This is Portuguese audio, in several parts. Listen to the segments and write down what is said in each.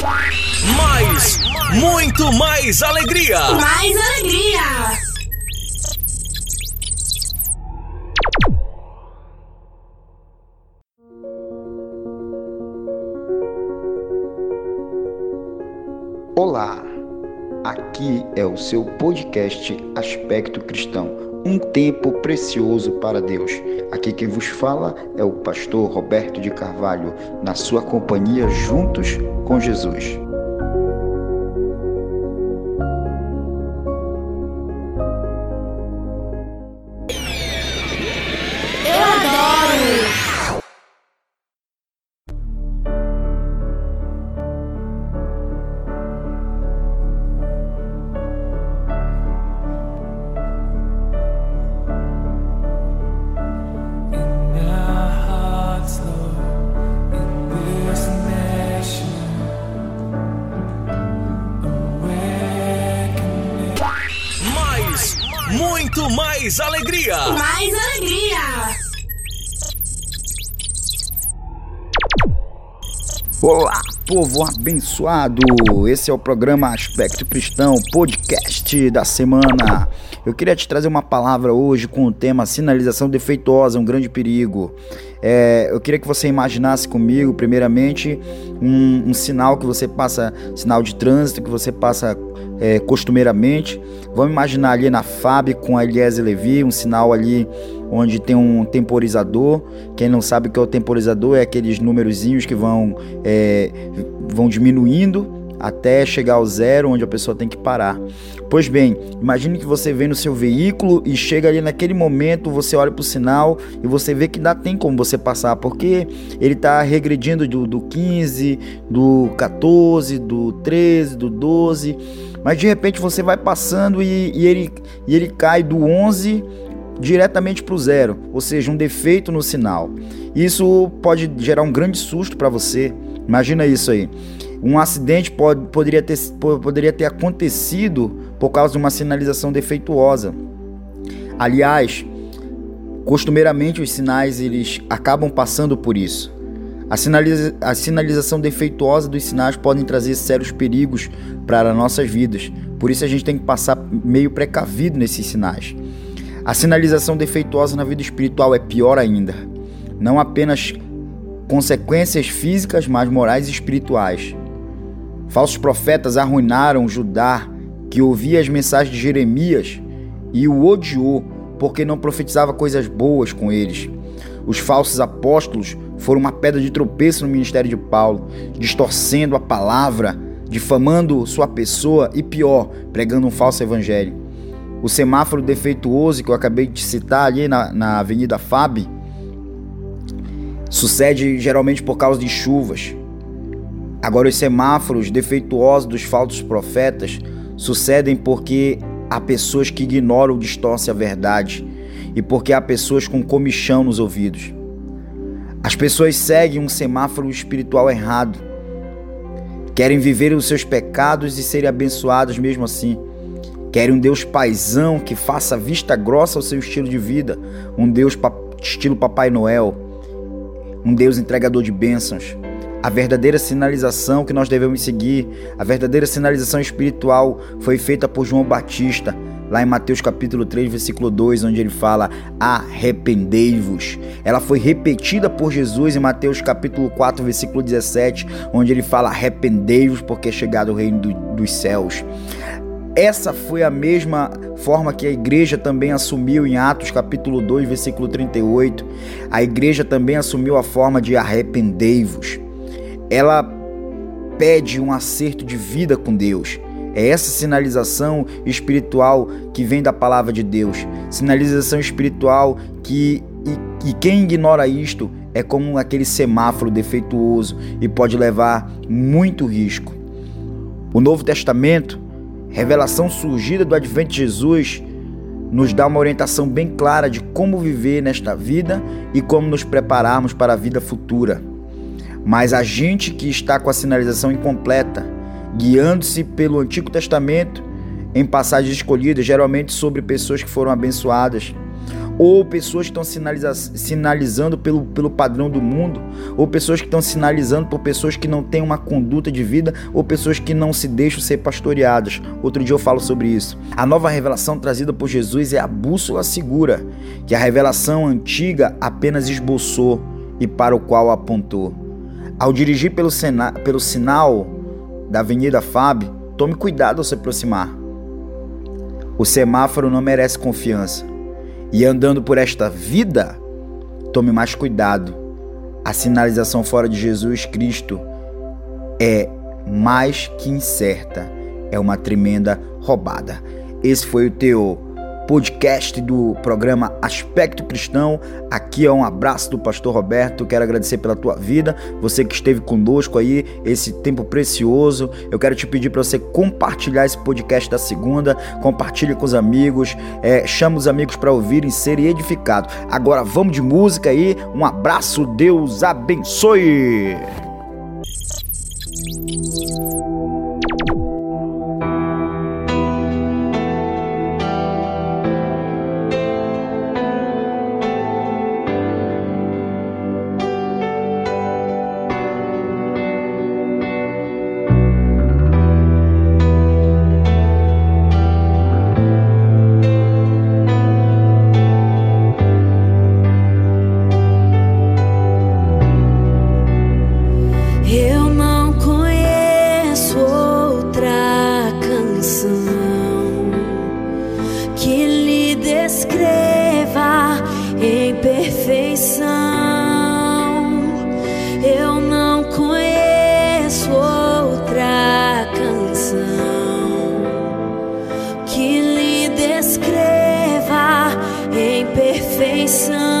Mais, muito mais alegria. Mais alegria. Olá, aqui é o seu podcast Aspecto Cristão, um tempo precioso para Deus. Aqui quem vos fala é o pastor Roberto de Carvalho, na sua companhia juntos com Jesus. Muito mais alegria. Mais alegria. Olá, povo abençoado! Esse é o programa Aspecto Cristão, podcast da semana. Eu queria te trazer uma palavra hoje com o tema sinalização defeituosa, um grande perigo. É, eu queria que você imaginasse comigo, primeiramente, um, um sinal que você passa, sinal de trânsito que você passa é, costumeiramente. Vamos imaginar ali na FAB com a Eliezer Levi, um sinal ali onde tem um temporizador. Quem não sabe o que é o temporizador é aqueles númerozinhos que vão, é, vão diminuindo até chegar ao zero, onde a pessoa tem que parar. Pois bem, imagine que você vem no seu veículo e chega ali naquele momento, você olha para o sinal e você vê que dá tem como você passar, porque ele está regredindo do, do 15, do 14, do 13, do 12, mas de repente você vai passando e, e ele, e ele cai do 11 diretamente para o zero, ou seja, um defeito no sinal. Isso pode gerar um grande susto para você. Imagina isso aí. Um acidente pode, poderia, ter, poderia ter acontecido por causa de uma sinalização defeituosa. Aliás, costumeiramente os sinais eles acabam passando por isso. A, sinaliza a sinalização defeituosa dos sinais podem trazer sérios perigos para nossas vidas. Por isso a gente tem que passar meio precavido nesses sinais. A sinalização defeituosa na vida espiritual é pior ainda. Não apenas consequências físicas, mas morais e espirituais. Falsos profetas arruinaram Judá, que ouvia as mensagens de Jeremias e o odiou, porque não profetizava coisas boas com eles. Os falsos apóstolos foram uma pedra de tropeço no ministério de Paulo, distorcendo a palavra, difamando sua pessoa e pior, pregando um falso evangelho. O semáforo defeituoso que eu acabei de citar ali na, na Avenida Fab sucede geralmente por causa de chuvas. Agora, os semáforos defeituosos dos falsos profetas sucedem porque há pessoas que ignoram ou distorcem a verdade e porque há pessoas com comichão nos ouvidos. As pessoas seguem um semáforo espiritual errado. Querem viver os seus pecados e serem abençoados mesmo assim. Querem um Deus paisão que faça vista grossa ao seu estilo de vida, um Deus pa estilo Papai Noel, um Deus entregador de bênçãos. A verdadeira sinalização que nós devemos seguir, a verdadeira sinalização espiritual foi feita por João Batista, lá em Mateus capítulo 3, versículo 2, onde ele fala: "Arrependei-vos". Ela foi repetida por Jesus em Mateus capítulo 4, versículo 17, onde ele fala: "Arrependei-vos, porque é chegado o reino do, dos céus". Essa foi a mesma forma que a igreja também assumiu em Atos capítulo 2, versículo 38. A igreja também assumiu a forma de arrependei-vos. Ela pede um acerto de vida com Deus. É essa sinalização espiritual que vem da palavra de Deus. Sinalização espiritual que e, e quem ignora isto é como aquele semáforo defeituoso e pode levar muito risco. O Novo Testamento revelação surgida do advento de Jesus nos dá uma orientação bem clara de como viver nesta vida e como nos prepararmos para a vida futura. Mas a gente que está com a sinalização incompleta, guiando-se pelo Antigo Testamento em passagens escolhidas, geralmente sobre pessoas que foram abençoadas, ou pessoas que estão sinaliza sinalizando pelo, pelo padrão do mundo, ou pessoas que estão sinalizando por pessoas que não têm uma conduta de vida, ou pessoas que não se deixam ser pastoreadas. Outro dia eu falo sobre isso. A nova revelação trazida por Jesus é a bússola segura, que a revelação antiga apenas esboçou e para o qual apontou. Ao dirigir pelo, pelo sinal da Avenida Fab, tome cuidado ao se aproximar. O semáforo não merece confiança. E andando por esta vida, tome mais cuidado. A sinalização fora de Jesus Cristo é mais que incerta, é uma tremenda roubada. Esse foi o teu podcast do programa Aspecto Cristão. Aqui é um abraço do pastor Roberto. Quero agradecer pela tua vida, você que esteve conosco aí esse tempo precioso. Eu quero te pedir para você compartilhar esse podcast da segunda, compartilhe com os amigos, é, chama os amigos para ouvirem, serem edificados. Agora vamos de música aí. Um abraço, Deus abençoe. Eu não conheço outra canção que lhe descreva em perfeição. Eu não conheço outra canção que lhe descreva em perfeição.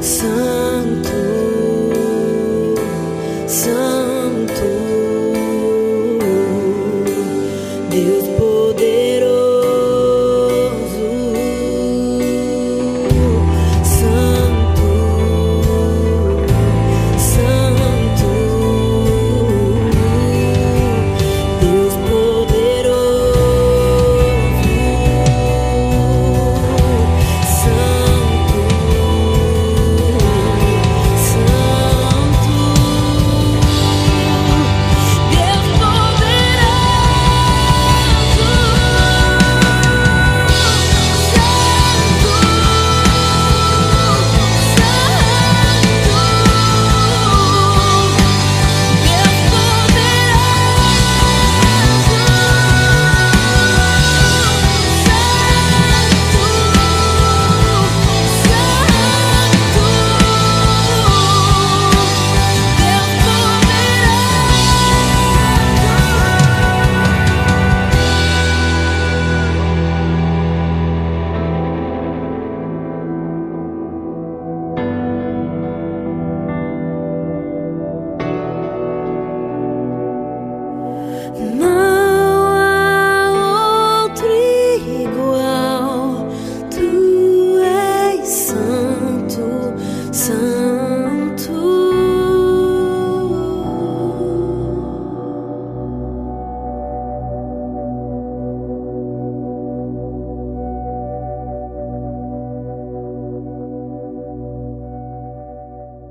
思。